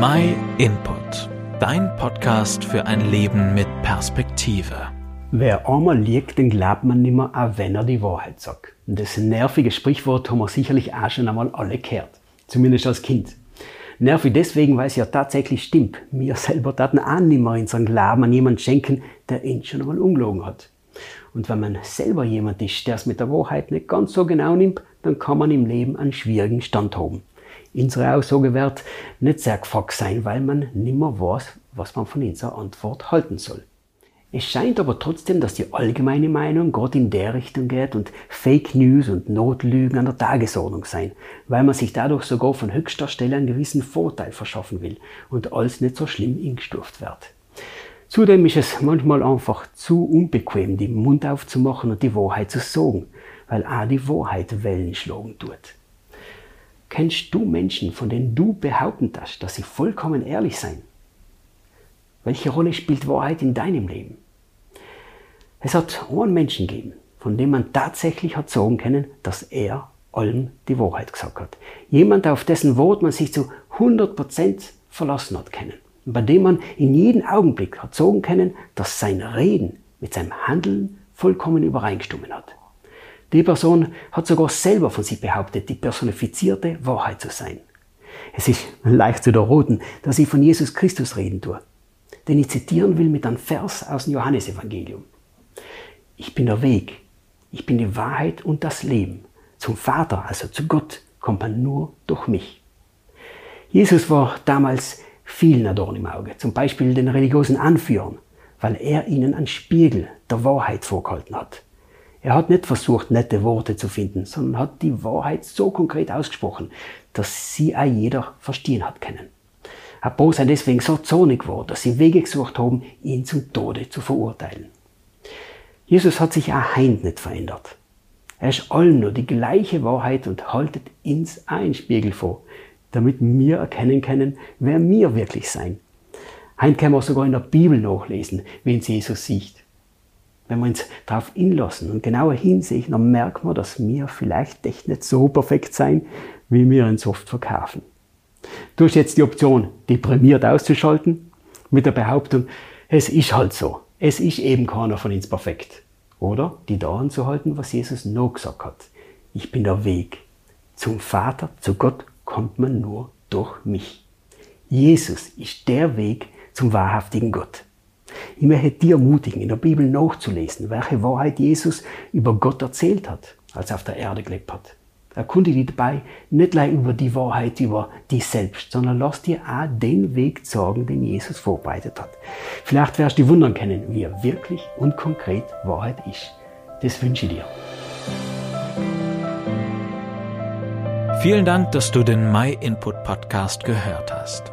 My Input, dein Podcast für ein Leben mit Perspektive. Wer einmal liegt, den glaubt man nimmer, auch wenn er die Wahrheit sagt. Und das nervige Sprichwort haben wir sicherlich auch schon einmal alle gehört. Zumindest als Kind. Nervig deswegen, weil es ja tatsächlich stimmt. Wir selber taten auch nimmer unseren Glauben an jemanden schenken, der ihn schon einmal umgelogen hat. Und wenn man selber jemand ist, der es mit der Wahrheit nicht ganz so genau nimmt, dann kann man im Leben einen schwierigen Stand haben. Unsere Aussage wird nicht sehr gefragt sein, weil man nimmer weiß, was man von unserer Antwort halten soll. Es scheint aber trotzdem, dass die allgemeine Meinung gerade in der Richtung geht und Fake News und Notlügen an der Tagesordnung sein, weil man sich dadurch sogar von höchster Stelle einen gewissen Vorteil verschaffen will und alles nicht so schlimm eingestuft wird. Zudem ist es manchmal einfach zu unbequem, den Mund aufzumachen und die Wahrheit zu sagen, weil auch die Wahrheit Wellen schlagen tut. Kennst du Menschen, von denen du behaupten hast, dass sie vollkommen ehrlich sein? Welche Rolle spielt Wahrheit in deinem Leben? Es hat einen Menschen gegeben, von dem man tatsächlich hat sagen können, dass er allem die Wahrheit gesagt hat. Jemand, auf dessen Wort man sich zu 100% verlassen hat können. Und bei dem man in jedem Augenblick hat sagen können, dass sein Reden mit seinem Handeln vollkommen übereingestimmt hat. Die Person hat sogar selber von sich behauptet, die personifizierte Wahrheit zu sein. Es ist leicht zu erroten, dass ich von Jesus Christus reden tue, den ich zitieren will mit einem Vers aus dem Johannesevangelium. Ich bin der Weg, ich bin die Wahrheit und das Leben. Zum Vater, also zu Gott, kommt man nur durch mich. Jesus war damals vielen ein im Auge, zum Beispiel den religiösen Anführern, weil er ihnen einen Spiegel der Wahrheit vorgehalten hat. Er hat nicht versucht, nette Worte zu finden, sondern hat die Wahrheit so konkret ausgesprochen, dass sie auch jeder verstehen hat können. Herr Bo sei deswegen so zornig war, dass sie Wege gesucht haben, ihn zum Tode zu verurteilen. Jesus hat sich auch heint nicht verändert. Er ist allen nur die gleiche Wahrheit und haltet ins einen Spiegel vor, damit wir erkennen können, wer wir wirklich sein. Heint kann man sogar in der Bibel nachlesen, wen Jesus sieht. Wenn wir uns darauf inlassen und genauer hinsehen, dann merken wir, dass wir vielleicht echt nicht so perfekt sein, wie wir uns oft verkaufen. Du hast jetzt die Option, deprimiert auszuschalten, mit der Behauptung, es ist halt so, es ist eben keiner von uns perfekt. Oder die da anzuhalten, was Jesus noch gesagt hat. Ich bin der Weg. Zum Vater, zu Gott kommt man nur durch mich. Jesus ist der Weg zum wahrhaftigen Gott. Ich möchte dir ermutigen, in der Bibel nachzulesen, welche Wahrheit Jesus über Gott erzählt hat, als er auf der Erde gelebt hat. Erkundige dich dabei nicht nur über die Wahrheit über dich selbst, sondern lass dir auch den Weg sagen, den Jesus vorbereitet hat. Vielleicht wirst du wundern können, wie er wirklich und konkret Wahrheit ist. Das wünsche ich dir. Vielen Dank, dass du den My Input Podcast gehört hast.